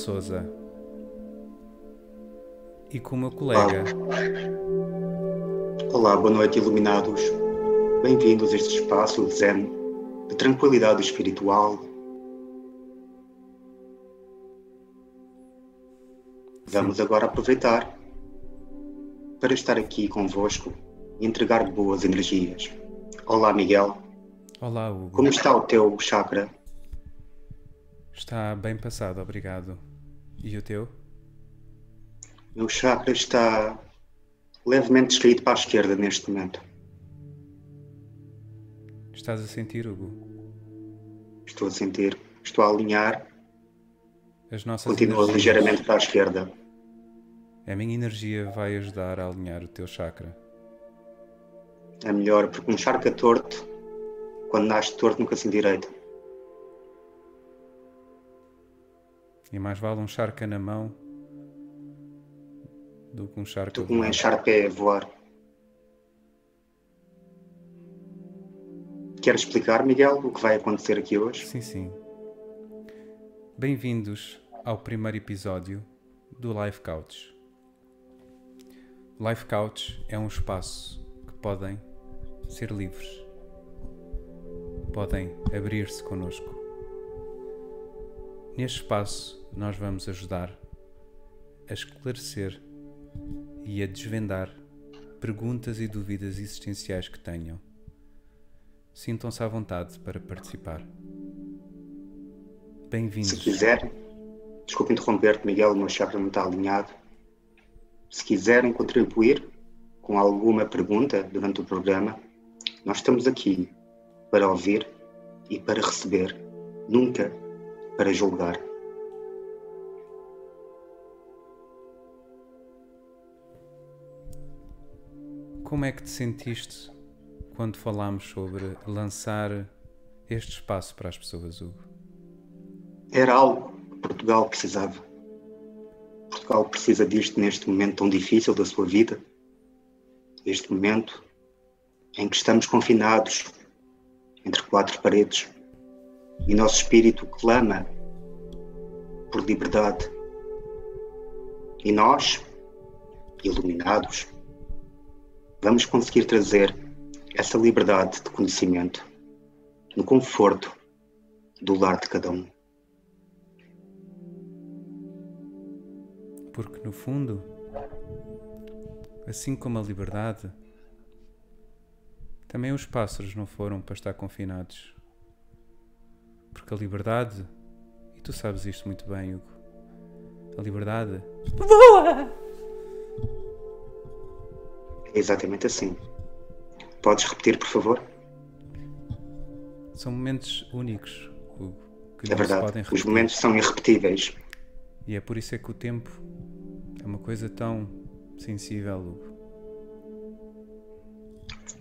Souza. E com o meu colega. Olá, boa noite, iluminados. Bem-vindos a este espaço de zen, de tranquilidade espiritual. Vamos agora aproveitar para estar aqui convosco e entregar boas energias. Olá, Miguel. Olá, Hugo. Como está o teu chakra? Está bem passado, obrigado. E o teu? Meu chakra está levemente descaído para a esquerda neste momento. Estás a sentir, Hugo? Estou a sentir, estou a alinhar, As nossas continua energias. ligeiramente para a esquerda. A minha energia vai ajudar a alinhar o teu chakra. É melhor, porque um chakra torto, quando nasce torto, nunca se endireita. E mais vale um charca na mão do que um charca com um voado. encharpe a voar. Queres explicar, Miguel, o que vai acontecer aqui hoje? Sim, sim. Bem-vindos ao primeiro episódio do Life Couch. Life Couch é um espaço que podem ser livres. Podem abrir-se connosco. Neste espaço, nós vamos ajudar a esclarecer e a desvendar perguntas e dúvidas existenciais que tenham. Sintam-se à vontade para participar. Se Bem-vindos. quiserem, desculpe interromper-te, Miguel, o meu chakra não está alinhado. Se quiserem contribuir com alguma pergunta durante o programa, nós estamos aqui para ouvir e para receber, nunca para julgar. Como é que te sentiste quando falámos sobre lançar este espaço para as pessoas, Hugo? Era algo que Portugal precisava. Portugal precisa disto neste momento tão difícil da sua vida. Este momento em que estamos confinados entre quatro paredes e nosso espírito clama por liberdade. E nós, iluminados, vamos conseguir trazer essa liberdade de conhecimento no conforto do lar de cada um. Porque, no fundo, assim como a liberdade, também os pássaros não foram para estar confinados. Porque a liberdade, e tu sabes isto muito bem, Hugo, a liberdade É exatamente assim. Podes repetir, por favor? são momentos únicos, Hugo, que É verdade. Os momentos são irrepetíveis. E é por isso é que o tempo é uma coisa tão sensível, Hugo.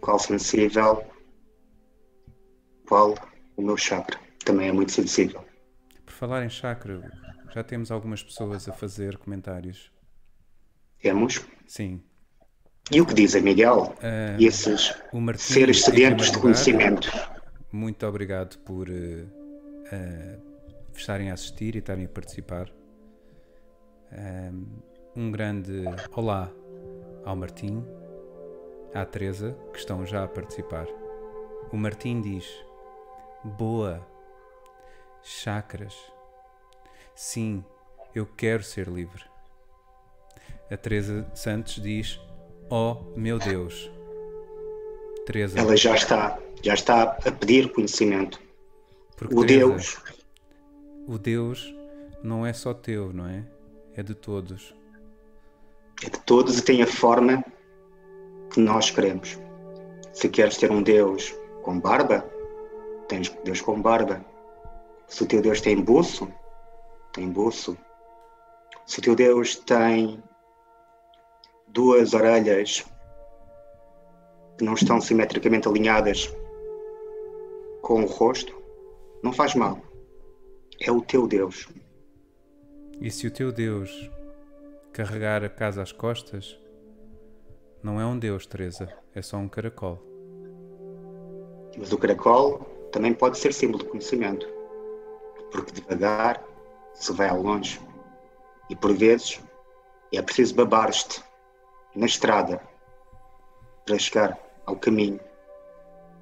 Qual sensível, qual o meu chakra. Também é muito sensível. Por falar em chakra, já temos algumas pessoas a fazer comentários. Temos. Sim. E o que dizem, Miguel? E esses seres sedentos de conhecimento. Muito obrigado por eh, eh, estarem a assistir e estarem a participar. Um grande olá ao Martim, à Teresa, que estão já a participar. O Martim diz: Boa, chakras. Sim, eu quero ser livre. A Teresa Santos diz: Oh meu Deus. Teresa, Ela já está, já está a pedir conhecimento. porque O Teresa, Deus, O Deus não é só teu, não é? É de todos. é de todos e tem a forma que nós queremos. Se queres ter um Deus com barba, tens Deus com barba. Se o teu Deus tem buço, tem buço. Se o teu Deus tem duas orelhas que não estão simetricamente alinhadas com o rosto, não faz mal. É o teu Deus. E se o teu Deus carregar a casa às costas, não é um Deus, Teresa, é só um caracol. Mas o caracol também pode ser símbolo de conhecimento, porque devagar se vai ao longe e por vezes é preciso babar-te na estrada para chegar ao caminho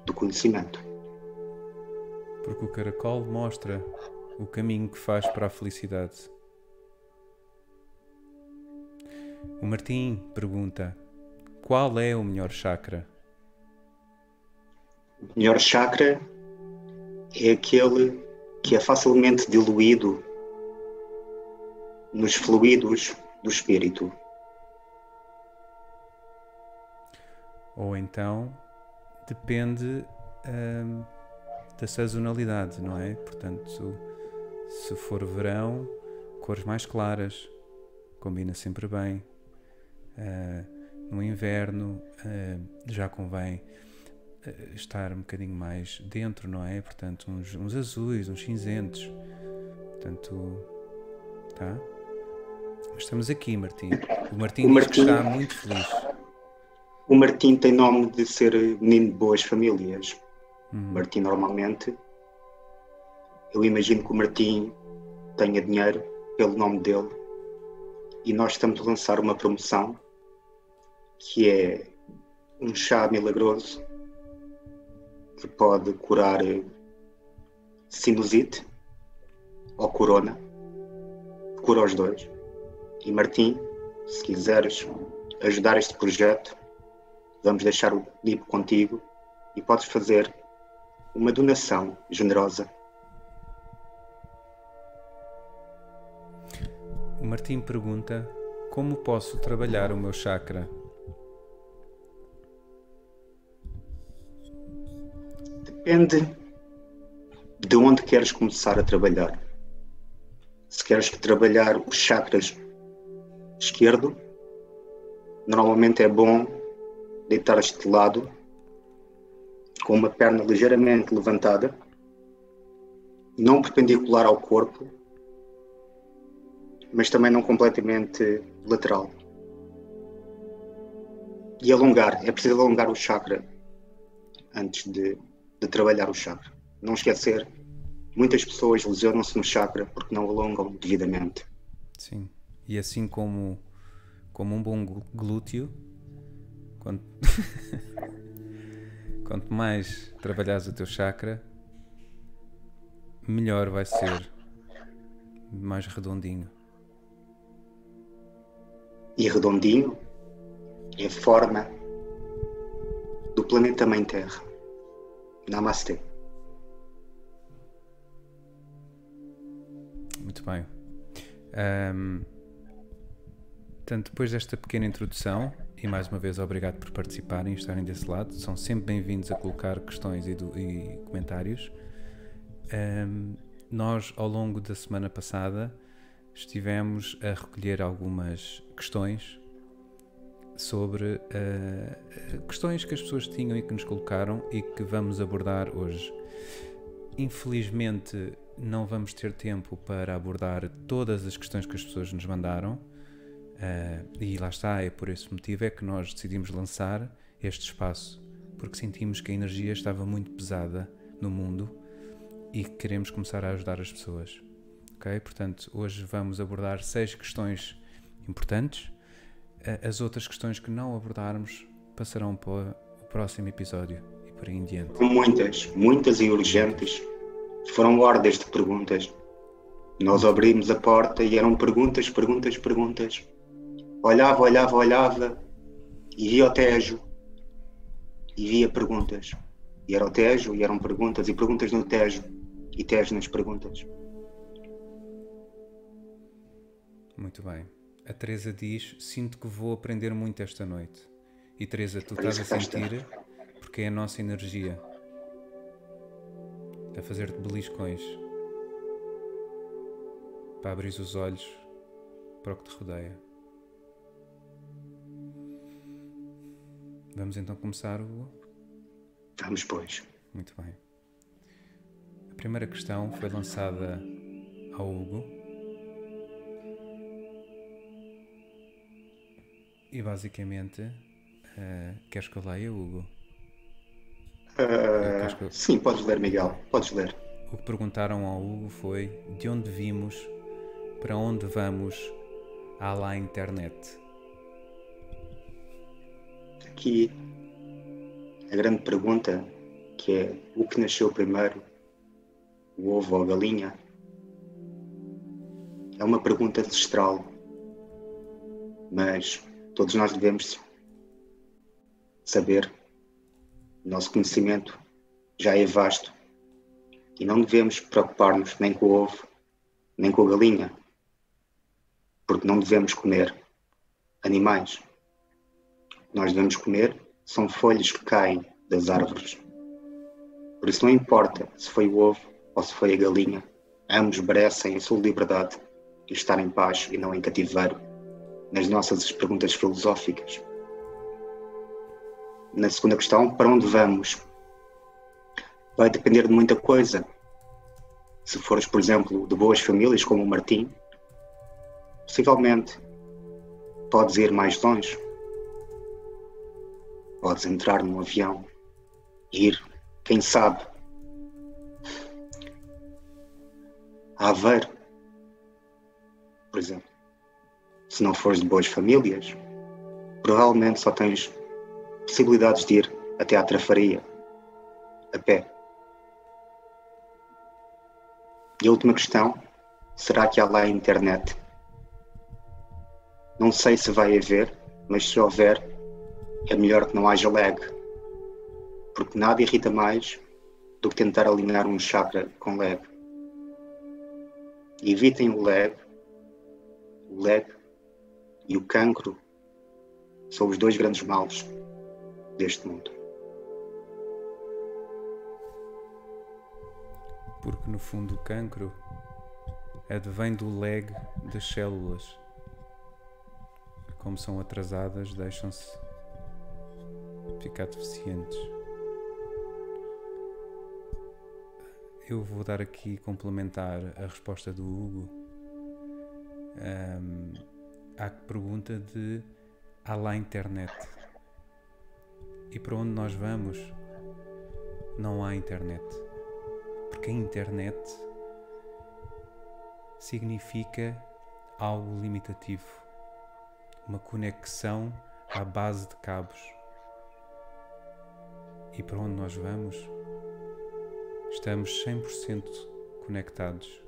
do conhecimento. Porque o caracol mostra o caminho que faz para a felicidade. O Martim pergunta: qual é o melhor chakra? O melhor chakra é aquele que é facilmente diluído nos fluidos do espírito. Ou então depende hum, da sazonalidade, não é? Portanto, se for verão, cores mais claras, combina sempre bem. Uh, no inverno uh, já convém estar um bocadinho mais dentro, não é? Portanto, uns, uns azuis, uns cinzentos. Portanto, tá? Estamos aqui, Martim. O Martim o Martim, está muito feliz. O Martim tem nome de ser menino de boas famílias. Hum. Martim normalmente. Eu imagino que o Martim tenha dinheiro pelo nome dele. E nós estamos a lançar uma promoção que é um chá milagroso que pode curar sinusite ou corona. Cura os dois. E Martim, se quiseres ajudar este projeto, vamos deixar o livro contigo e podes fazer uma donação generosa. O Martim pergunta: Como posso trabalhar o meu chakra? Depende de onde queres começar a trabalhar. Se queres trabalhar os chakras esquerdo, normalmente é bom deitar-te de lado, com uma perna ligeiramente levantada, não perpendicular ao corpo, mas também não completamente lateral. E alongar, é preciso alongar o chakra antes de, de trabalhar o chakra. Não esquecer, muitas pessoas lesionam-se no chakra porque não alongam devidamente. Sim. E assim como, como um bom glúteo, quanto, quanto mais trabalhares o teu chakra, melhor vai ser, mais redondinho. E redondinho é a forma do planeta Mãe Terra. Namastê. Muito bem. Um, depois desta pequena introdução, e mais uma vez obrigado por participarem e estarem desse lado, são sempre bem-vindos a colocar questões e, do, e comentários. Um, nós, ao longo da semana passada, estivemos a recolher algumas questões sobre uh, questões que as pessoas tinham e que nos colocaram e que vamos abordar hoje. Infelizmente, não vamos ter tempo para abordar todas as questões que as pessoas nos mandaram Uh, e lá está, é por esse motivo é que nós decidimos lançar este espaço, porque sentimos que a energia estava muito pesada no mundo e queremos começar a ajudar as pessoas. Ok? Portanto, hoje vamos abordar seis questões importantes. As outras questões que não abordarmos passarão para o próximo episódio e por aí em diante. Muitas, muitas e urgentes. Foram ordens de perguntas. Nós abrimos a porta e eram perguntas, perguntas, perguntas Olhava, olhava, olhava e via o Tejo e via perguntas. E era o Tejo e eram perguntas e perguntas no Tejo e Tejo nas perguntas. Muito bem. A Teresa diz: Sinto que vou aprender muito esta noite. E Teresa, tu estás a sentir porque é a nossa energia a fazer-te beliscões para abrir os olhos para o que te rodeia. Vamos então começar o. Vamos, pois. Muito bem. A primeira questão foi lançada ao Hugo. E basicamente, uh, queres que eu leia, Hugo? Uh, Uh, sim, podes ler, Miguel. Podes ler. O que perguntaram ao Hugo foi de onde vimos, para onde vamos, à lá internet. Aqui a grande pergunta que é o que nasceu primeiro, o ovo ou a galinha? É uma pergunta ancestral, mas todos nós devemos saber. Nosso conhecimento já é vasto e não devemos preocupar-nos nem com o ovo, nem com a galinha, porque não devemos comer animais. Nós devemos comer são folhas que caem das árvores. Por isso não importa se foi o ovo ou se foi a galinha, ambos merecem a sua liberdade e estar em paz e não em cativeiro nas nossas perguntas filosóficas. Na segunda questão, para onde vamos? vai depender de muita coisa. Se fores, por exemplo, de boas famílias como o Martim, possivelmente podes ir mais longe. Podes entrar num avião, ir, quem sabe, a Aveiro, por exemplo. Se não fores de boas famílias, provavelmente só tens possibilidades de ir até à trafaria, a pé. E a última questão: será que há lá internet? Não sei se vai haver, mas se houver, é melhor que não haja lag. Porque nada irrita mais do que tentar alinhar um chakra com lag. evitem o lag. O lag e o cancro são os dois grandes males deste mundo. porque no fundo o cancro advém do lag das células. Como são atrasadas, deixam-se ficar deficientes. Eu vou dar aqui complementar a resposta do Hugo um, à pergunta de há lá internet. E para onde nós vamos não há internet porque a internet significa algo limitativo, uma conexão à base de cabos. E para onde nós vamos, estamos 100% conectados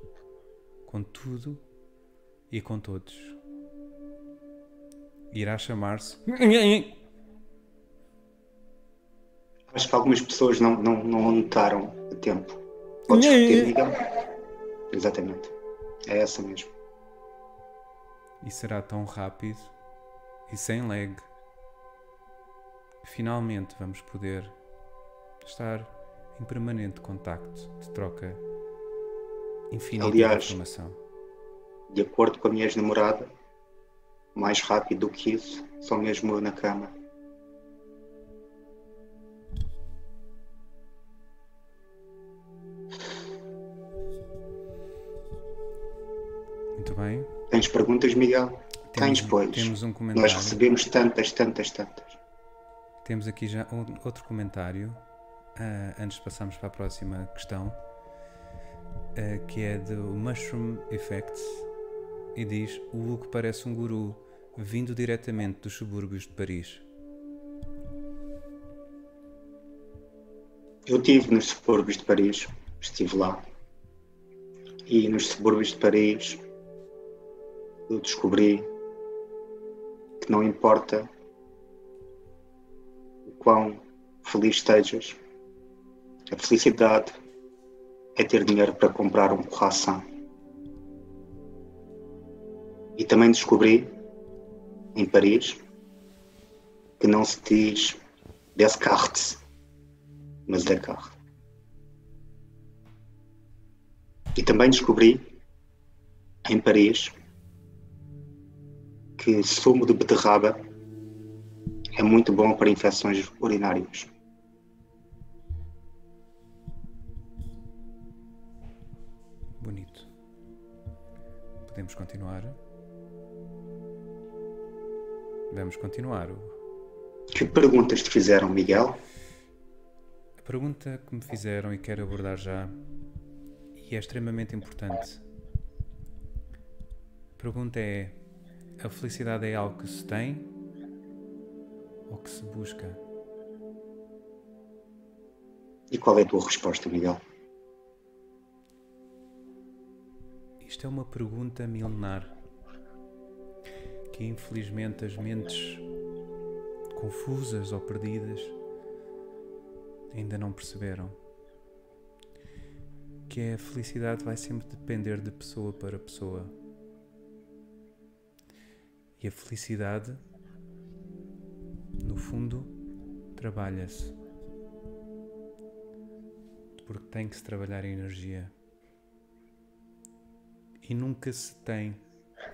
com tudo e com todos. Irá chamar-se. Acho que algumas pessoas não, não, não notaram a tempo. Podes repetir, Miguel? Exatamente. É essa mesmo. E será tão rápido e sem lag. Finalmente vamos poder estar em permanente contacto de troca infinita Aliás, de informação. De acordo com a minha ex-namorada, mais rápido do que isso, só mesmo eu na cama. Muito bem. Tens perguntas, Miguel? Temos, Tens, pois. Temos um comentário. Nós recebemos tantas, tantas, tantas. Temos aqui já um, outro comentário, uh, antes de passarmos para a próxima questão, uh, que é do Mushroom Effects, e diz: O Hugo parece um guru vindo diretamente dos subúrbios de Paris. Eu estive nos subúrbios de Paris, estive lá. E nos subúrbios de Paris eu descobri que não importa o quão feliz estejas, a felicidade é ter dinheiro para comprar um croissant. E também descobri, em Paris, que não se diz Descartes, mas Descartes. E também descobri, em Paris, que sumo de beterraba é muito bom para infecções urinárias. Bonito. Podemos continuar? Vamos continuar. Que perguntas te fizeram, Miguel? A pergunta que me fizeram e quero abordar já, e é extremamente importante. A pergunta é: a felicidade é algo que se tem ou que se busca? E qual é a tua resposta, Miguel? Isto é uma pergunta milenar que infelizmente as mentes confusas ou perdidas ainda não perceberam. Que a felicidade vai sempre depender de pessoa para pessoa. E a felicidade, no fundo, trabalha-se. Porque tem que se trabalhar a energia. E nunca se tem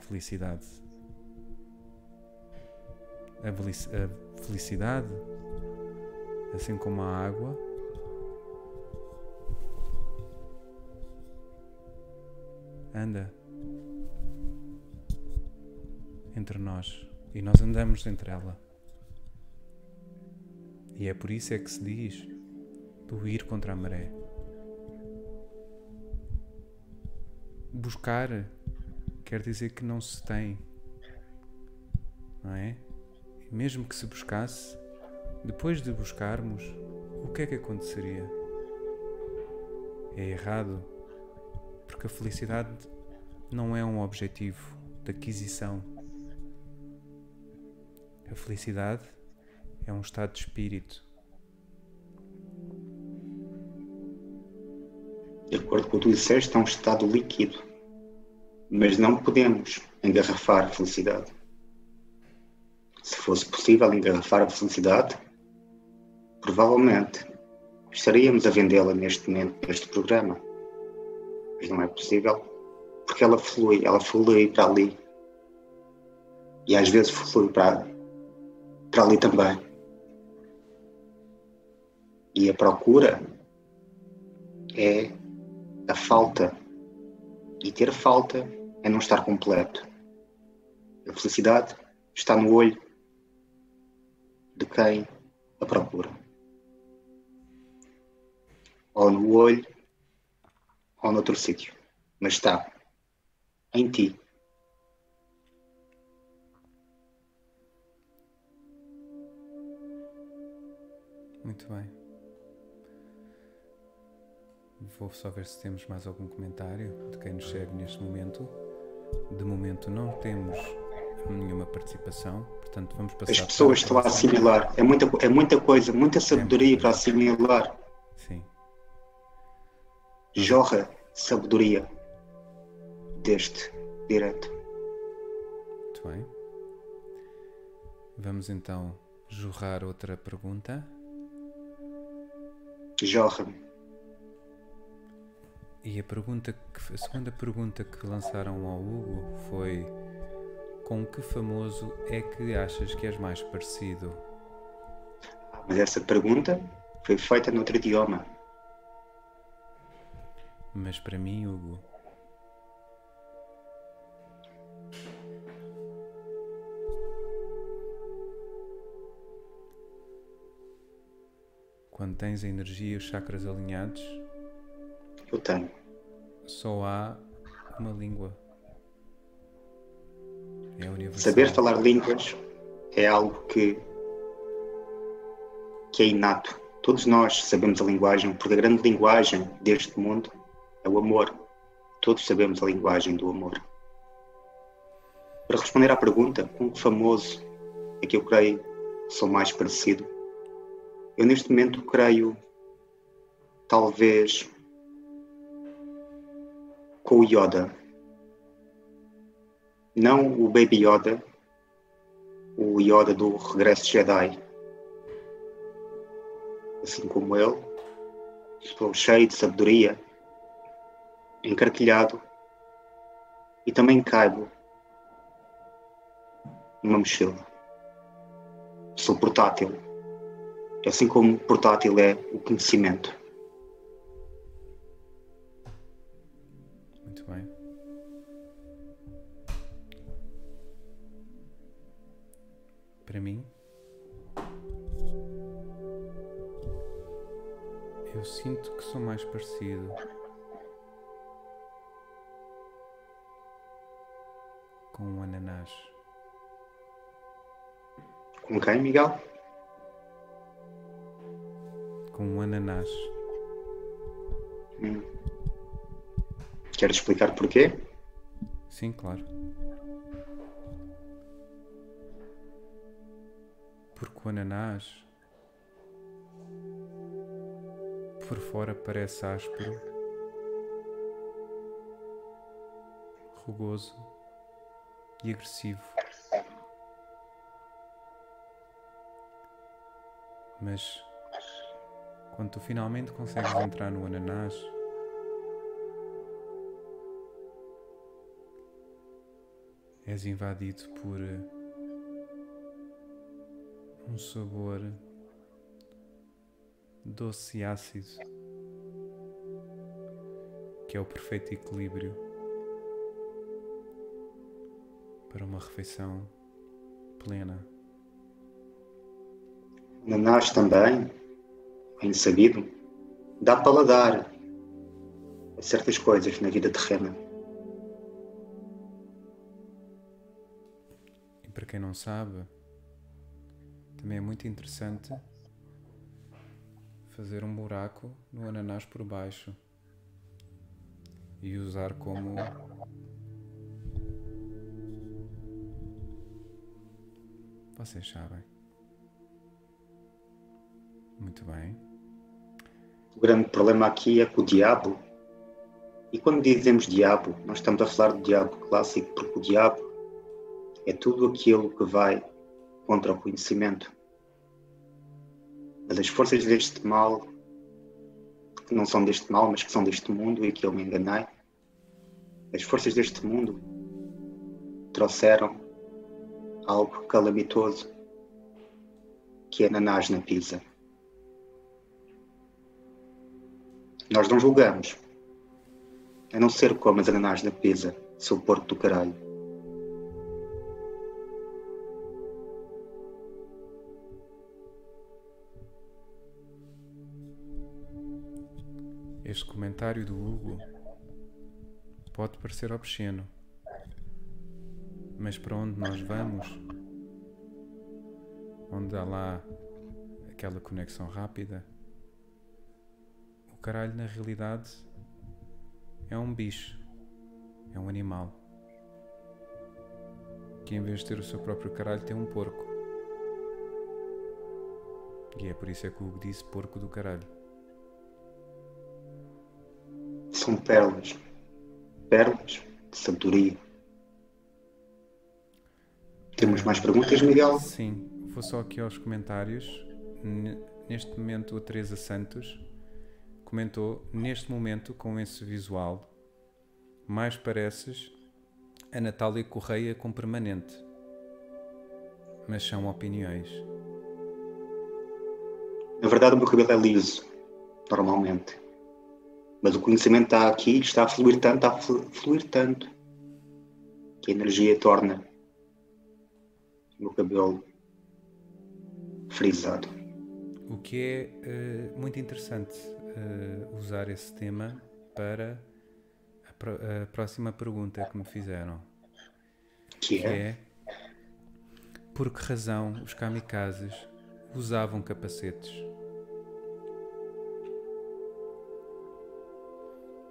felicidade. A felicidade, assim como a água, anda entre nós e nós andamos entre ela. E é por isso é que se diz do ir contra a maré. Buscar quer dizer que não se tem, não é? Mesmo que se buscasse, depois de buscarmos, o que é que aconteceria? É errado, porque a felicidade não é um objetivo de aquisição a felicidade é um estado de espírito. De acordo com o que tu disseste, é um estado líquido. Mas não podemos engarrafar a felicidade. Se fosse possível engarrafar a felicidade, provavelmente estaríamos a vendê-la neste momento, neste programa. Mas não é possível, porque ela flui, ela flui para ali. E às vezes flui para, para ali também. E a procura é a falta. E ter falta é não estar completo. A felicidade está no olho de quem a procura. Ou no olho, ou noutro sítio. Mas está em ti. Muito bem. Vou só ver se temos mais algum comentário de quem nos segue neste momento. De momento não temos nenhuma participação, portanto vamos passar. As pessoas estão a assimilar. É muita, é muita coisa, muita sabedoria é para assimilar. Sim. Jorra sabedoria deste direto. Muito bem. Vamos então jorrar outra pergunta jorra-me. E a pergunta que, a segunda pergunta que lançaram ao Hugo foi com que famoso é que achas que és mais parecido? Mas essa pergunta foi feita noutro idioma. Mas para mim, Hugo, Quando tens a energia e os chakras alinhados, eu tenho. Só há uma língua. É. Saber falar línguas é algo que, que é inato. Todos nós sabemos a linguagem, porque a grande linguagem deste mundo é o amor. Todos sabemos a linguagem do amor. Para responder à pergunta, com que famoso é que eu creio sou mais parecido? Eu neste momento creio, talvez, com o Yoda. Não o Baby Yoda, o Yoda do Regresso Jedi. Assim como ele, estou cheio de sabedoria, encarquilhado e também caibo numa mochila. Sou portátil assim como portátil é o conhecimento. Para mim, Eu sinto que sou mais parecido com um ananás. Com quem, Miguel? Com um ananás. Hum. Queres explicar porquê? Sim, claro. Porque o ananás por fora parece áspero, rugoso e agressivo. Mas quando tu finalmente consegues entrar no ananás, és invadido por um sabor doce e ácido, que é o perfeito equilíbrio para uma refeição plena. Ananás também, bem sabido, dá paladar a certas coisas na vida terrena. E para quem não sabe, também é muito interessante fazer um buraco no ananás por baixo e usar como vocês sabem. Muito bem. O grande problema aqui é que o diabo, e quando dizemos diabo, nós estamos a falar do diabo clássico, porque o diabo é tudo aquilo que vai contra o conhecimento. Mas as forças deste mal, que não são deste mal, mas que são deste mundo, e que eu me enganei, as forças deste mundo trouxeram algo calamitoso, que é Nanás na pizza. Nós não julgamos, a não ser como as ananás na pizza, seu porco do caralho. Este comentário do Hugo pode parecer obsceno, mas para onde nós vamos, onde há lá aquela conexão rápida, o caralho na realidade é um bicho, é um animal, que em vez de ter o seu próprio caralho tem um porco. E é por isso é que o Hugo disse porco do caralho. São pérolas, pérolas de sabedoria. Temos mais perguntas, Miguel? Sim, vou só aqui aos comentários. Neste momento, a Teresa Santos comentou: Neste momento, com esse visual, mais pareces a Natália Correia com permanente. Mas são opiniões. Na verdade, o meu cabelo é liso, normalmente. Mas o conhecimento está aqui, está a fluir tanto, está a flu- fluir tanto, que a energia torna o meu cabelo frisado. O que é eh, muito interessante eh, usar esse tema para a, pro- a próxima pergunta que me fizeram. Que que é, é por que razão os kamikazes usavam capacetes?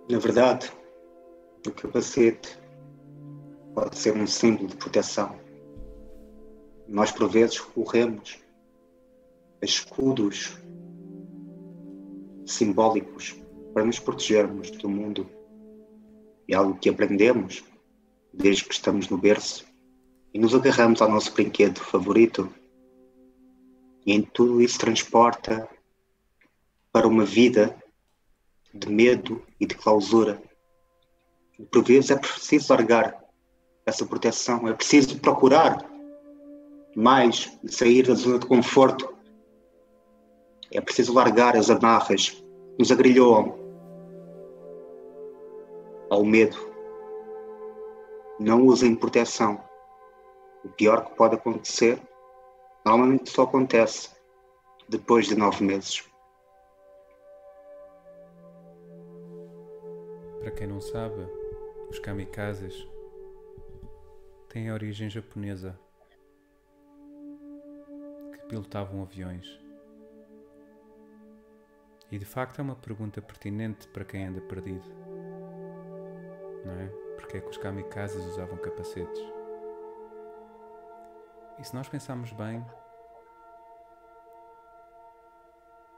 Na verdade, o capacete pode ser um símbolo de proteção. Nós, por vezes, recorremos a escudos simbólicos para nos protegermos do mundo. É algo que aprendemos desde que estamos no berço e nos agarramos ao nosso brinquedo favorito. E em tudo isso transporta para uma vida de medo e de clausura. Por vezes é preciso largar essa proteção, é preciso procurar mais sair da zona de conforto. É preciso largar as amarras que nos agrilhoam ao medo. Não usem proteção. O pior que pode acontecer normalmente só acontece depois de nove meses. Para quem não sabe, os kamikazes têm origem japonesa que pilotavam aviões. E de facto é uma pergunta pertinente para quem anda perdido. Não é? Porque é que os kamikazes usavam capacetes? E se nós pensarmos bem,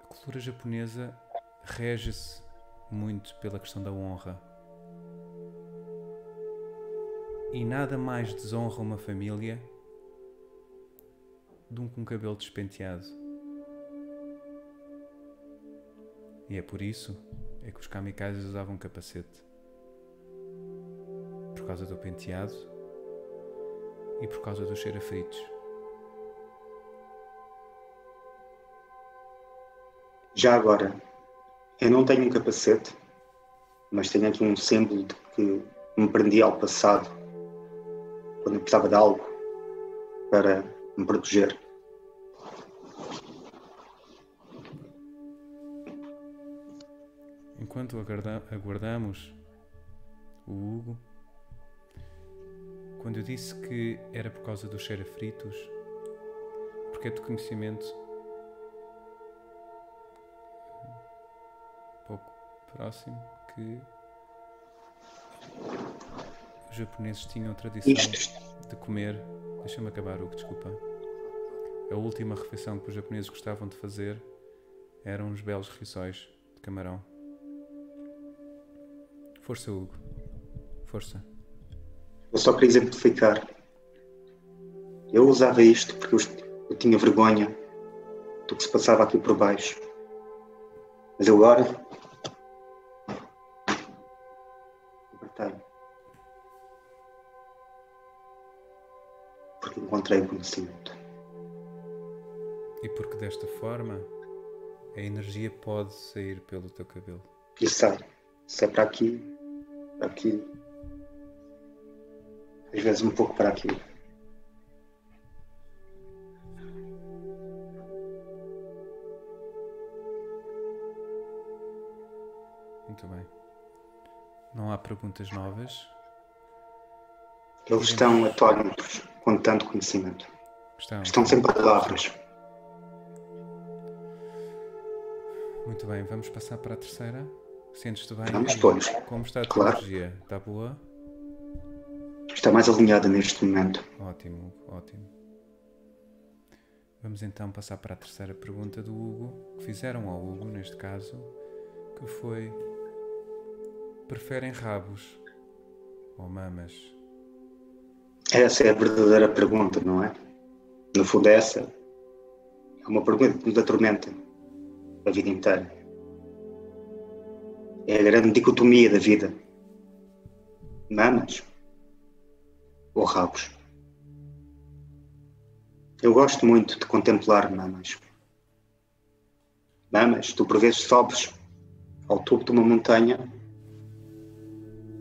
a cultura japonesa rege-se muito pela questão da honra. E nada mais desonra uma família do que um cabelo despenteado. E é por isso é que os kamikazes usavam capacete. Por causa do penteado e por causa dos cheirafritos. Já agora, eu não tenho um capacete, mas tenho aqui um símbolo de que me prendi ao passado, quando eu precisava de algo para me proteger. Enquanto aguardamos o Hugo, quando eu disse que era por causa dos cheirafritos, porque é de conhecimento próximo que os japoneses tinham a tradição de comer. Deixa-me acabar, Hugo, desculpa. A última refeição que os japoneses gostavam de fazer eram uns belos rissóis de camarão. Força, Hugo. Força. Eu só queria exemplificar. Eu usava isto porque eu, tinha vergonha do que se passava aqui por baixo. Mas agora O conhecimento. E porque desta forma a energia pode sair pelo teu cabelo. E sai. Sai para aqui, para aqui. Às vezes um pouco para aqui. Muito bem. Não há perguntas novas. Eles estão atónitos com tanto conhecimento. Estão. Estão sem palavras. Muito bem, vamos passar para a terceira. Sentes-te bem? Vamos, pois. Como está a tua Claro. energia? Está boa? Está mais alinhada neste momento. Ótimo, ótimo. Vamos então passar para a terceira pergunta do Hugo, que fizeram ao Hugo, neste caso, que foi: preferem rabos ou mamas? Essa é a verdadeira pergunta, não é? No fundo, essa é uma pergunta que nos atormenta a vida inteira. É a grande dicotomia da vida: mamas ou rabos. Eu gosto muito de contemplar mamas. Mamas, tu por vezes sobes ao topo de uma montanha,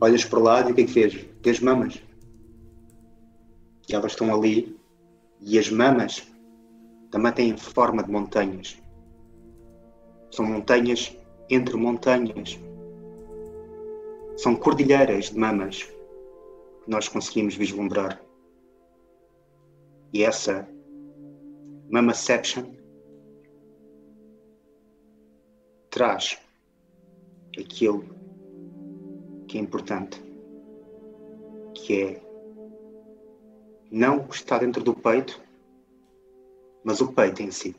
olhas para o lado e o que é que vês? Vês mamas. E elas estão ali. E as mamas também têm forma de montanhas. São montanhas entre montanhas. São cordilheiras de mamas que nós conseguimos vislumbrar. E essa mamaception traz aquilo que é importante, que é não o que está dentro do peito, mas o peito em si.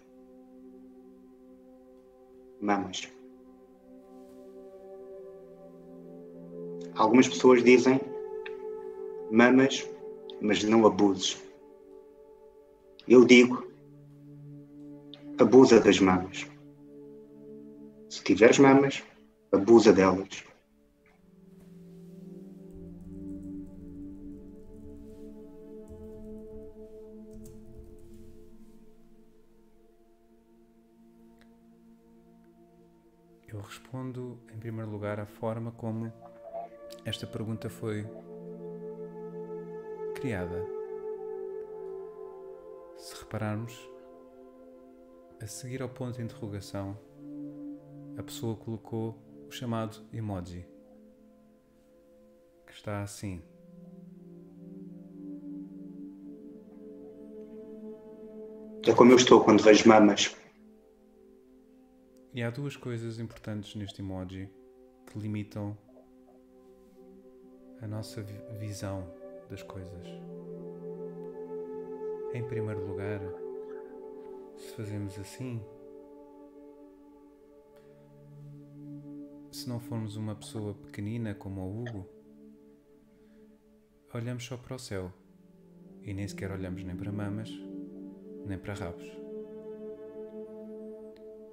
Mamas. Algumas pessoas dizem mamas, mas não abuses. Eu digo, abusa das mamas. Se tiveres mamas, abusa delas. Eu respondo, em primeiro lugar, à forma como esta pergunta foi criada. Se repararmos, a seguir ao ponto de interrogação, a pessoa colocou o chamado emoji. está assim. É como eu estou quando vejo mamas. E há duas coisas importantes neste emoji que limitam a nossa visão das coisas. Em primeiro lugar, se fazemos assim, se não formos uma pessoa pequenina como o Hugo, olhamos só para o céu e nem sequer olhamos nem para mamas, nem para rabos.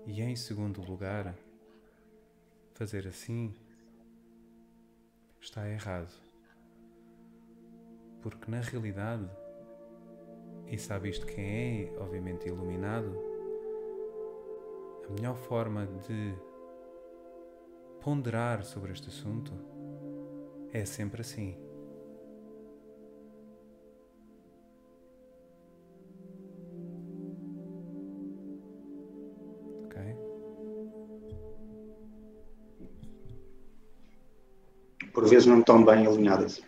E em segundo lugar, fazer assim está errado. Porque na realidade, e sabe isto quem é, obviamente, iluminado, a melhor forma de ponderar sobre este assunto é sempre assim. Por vezes não estão bem alinhadas.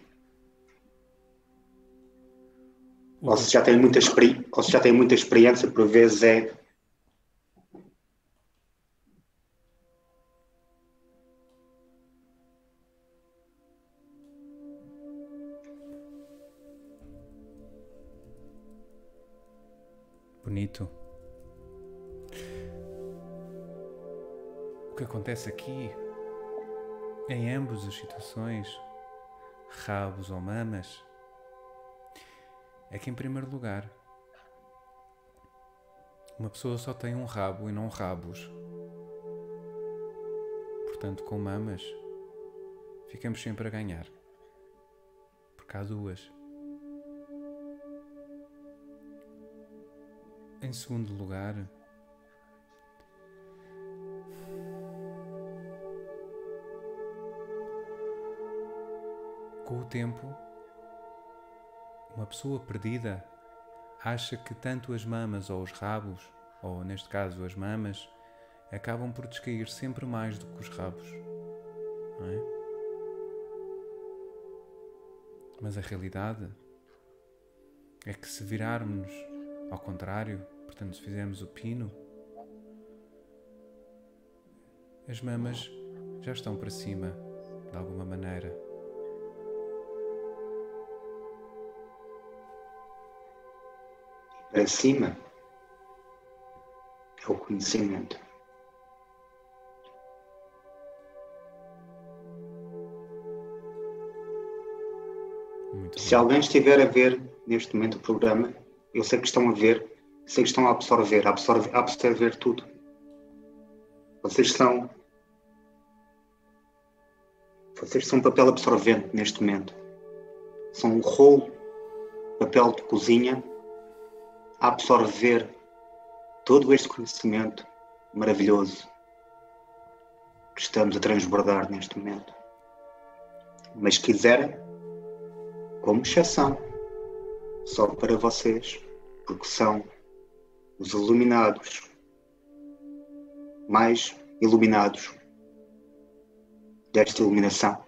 Ou se já tem muita, ou se já tem muita experiência, por vezes é Bonito. O que acontece aqui em ambas as situações, rabos ou mamas, é que, em primeiro lugar, uma pessoa só tem um rabo e não rabos. Portanto, com mamas, ficamos sempre a ganhar. Porque há duas. Em segundo lugar, tempo, uma pessoa perdida acha que tanto as mamas ou os rabos, ou neste caso as mamas, acabam por descair sempre mais do que os rabos. Não é? Mas a realidade é que se virarmos ao contrário, portanto, se fizermos o pino, as mamas já estão para cima, de alguma maneira. Para cima é o conhecimento. Muito Se alguém estiver a ver neste momento o programa, eu sei que estão a ver, sei que estão a absorver, a absorver, a absorver tudo. Vocês são. Vocês são papel absorvente neste momento. São um rolo, papel de cozinha absorver todo este conhecimento maravilhoso que estamos a transbordar neste momento. Mas quiserem, como exceção, só para vocês, porque são os iluminados, mais iluminados desta iluminação,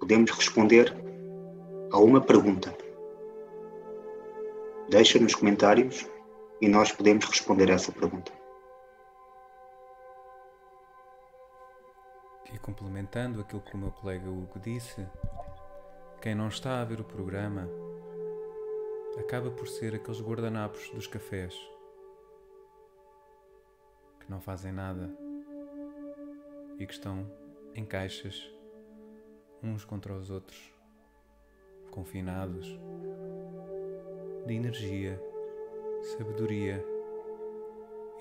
podemos responder a uma pergunta. Deixa nos comentários e nós podemos responder essa pergunta. E complementando aquilo que o meu colega Hugo disse, quem não está a ver o programa acaba por ser aqueles guardanapos dos cafés que não fazem nada e que estão em caixas uns contra os outros, confinados de energia, sabedoria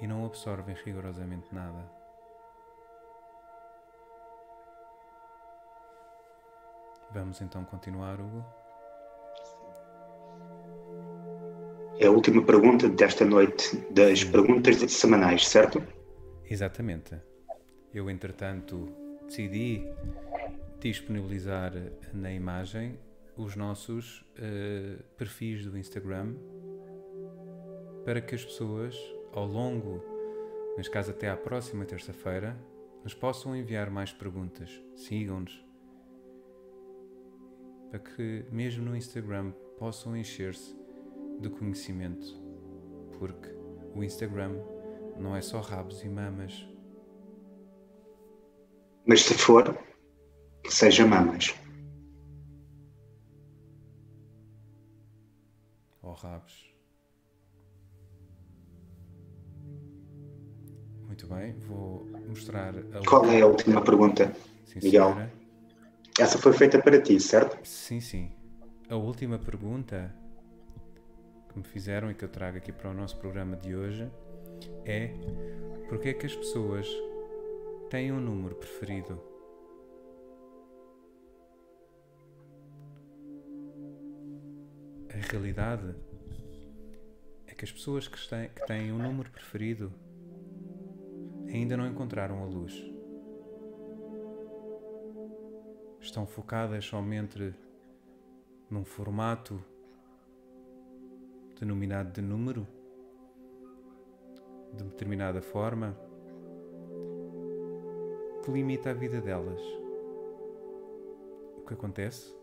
e não absorvem rigorosamente nada. Vamos então continuar, Hugo. É a última pergunta desta noite das perguntas semanais, certo? Exatamente. Eu, entretanto, decidi disponibilizar na imagem os nossos uh, perfis do Instagram para que as pessoas, ao longo, neste caso até à próxima terça-feira, nos possam enviar mais perguntas. Sigam-nos para que, mesmo no Instagram, possam encher-se de conhecimento, porque o Instagram não é só rabos e mamas. Mas se for, que seja mamas. Rabos. Muito bem, vou mostrar a Qual é a última pergunta, Sim, Miguel? senhora. Essa foi feita para ti, certo? Sim, sim. A última pergunta que me fizeram e que eu trago aqui para o nosso programa de hoje é porque é que as pessoas têm um número preferido? Realidade é que as pessoas que têm, que têm um número preferido ainda não encontraram a luz. Estão focadas somente num formato denominado de número, de determinada forma, que limita a vida delas. O que acontece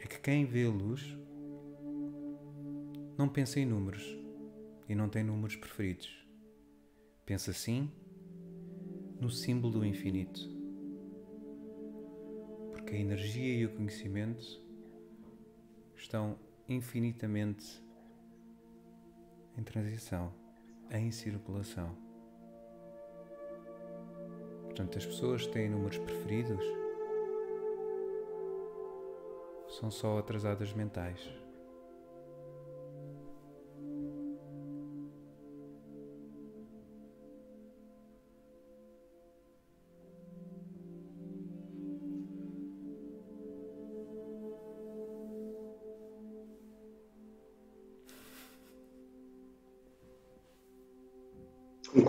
é que quem vê a luz não pensa em números e não tem números preferidos. Pensa sim no símbolo do infinito. Porque a energia e o conhecimento estão infinitamente em transição, em circulação. Portanto, as pessoas que têm números preferidos são só atrasadas mentais.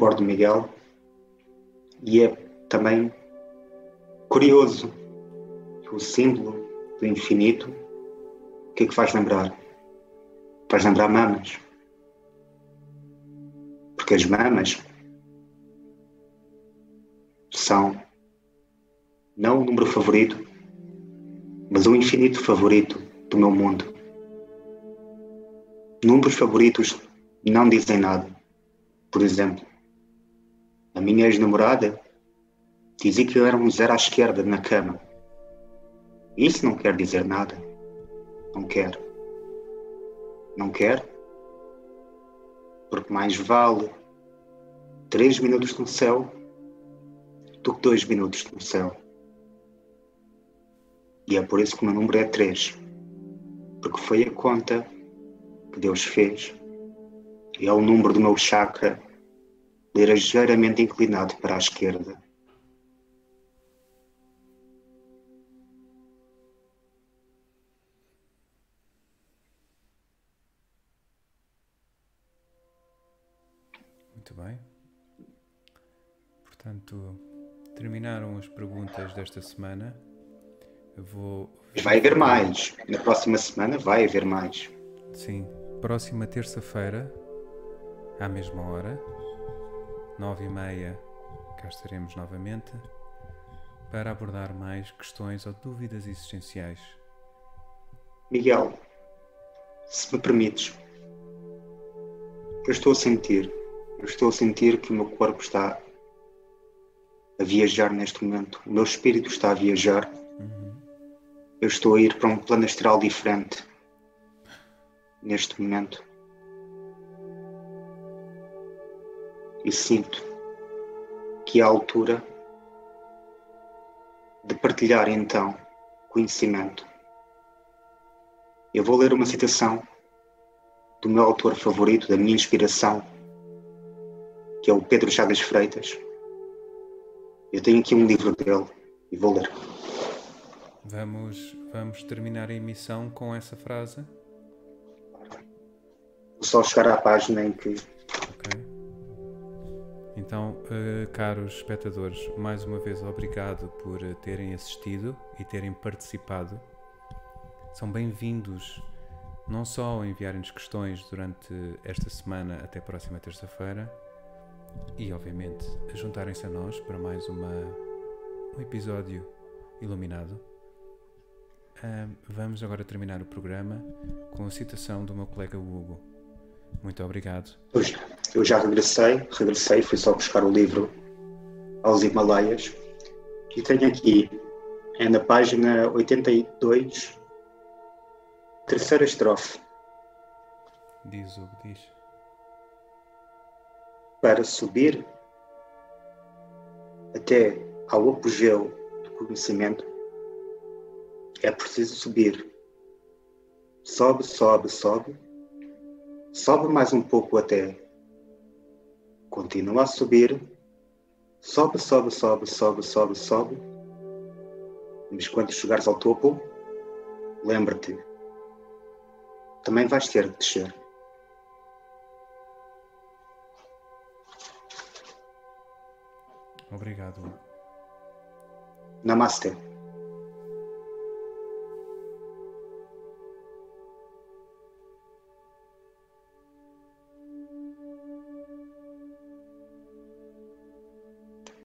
Concordo, Miguel. E é também curioso que o símbolo do infinito, o que é que faz lembrar? Faz lembrar mamas. Porque as mamas são não o número favorito, mas o infinito favorito do meu mundo. Números favoritos não dizem nada. Por exemplo, a minha ex-namorada dizia que eu era um zero à esquerda na cama. Isso não quer dizer nada. Não quer. Não quer? Porque mais vale três minutos no céu do que dois minutos no céu. E é por isso que o meu número é três. Porque foi a conta que Deus fez. E é o número do meu chakra ligeiramente inclinado para a esquerda. Muito bem. Portanto, terminaram as perguntas desta semana. Eu vou. Vai haver mais. Na próxima semana vai haver mais. Sim, próxima terça-feira, à mesma hora, nove e meia, cá estaremos novamente para abordar mais questões ou dúvidas existenciais. Miguel, se me permites, eu estou a sentir, eu estou a sentir que o meu corpo está a viajar neste momento, o meu espírito está a viajar. Eu estou a ir para um plano astral diferente neste momento. E sinto que é a altura de partilhar então conhecimento. Eu vou ler uma citação do meu autor favorito, da minha inspiração, que é o Pedro Chagas Freitas. Eu tenho aqui um livro dele e vou ler. Vamos, vamos terminar a emissão com essa frase. Vou só chegar à página em que Ok. Então, eh, caros espectadores, mais uma vez obrigado por eh, terem assistido e terem participado. São bem-vindos não só a enviarem-nos questões durante esta semana até a próxima terça-feira e, obviamente, a juntarem-se a nós para mais uma, um episódio iluminado. Ahm, vamos agora terminar o programa com a citação do meu colega Hugo. Muito obrigado. Já, eu já regressei, regressei, fui só buscar o livro aos Himalaias e tenho aqui, é na página 82, terceira estrofe. Diz Hugo, diz. Para subir até ao apogeu do conhecimento, é preciso subir. Sobe, sobe, sobe. Sobe mais um pouco até. Continua a subir. Sobe, sobe, sobe, sobe, sobe, sobe. Mas quando chegares ao topo, lembra-te. Também vais ter de descer. Obrigado, Hugo. Namastê.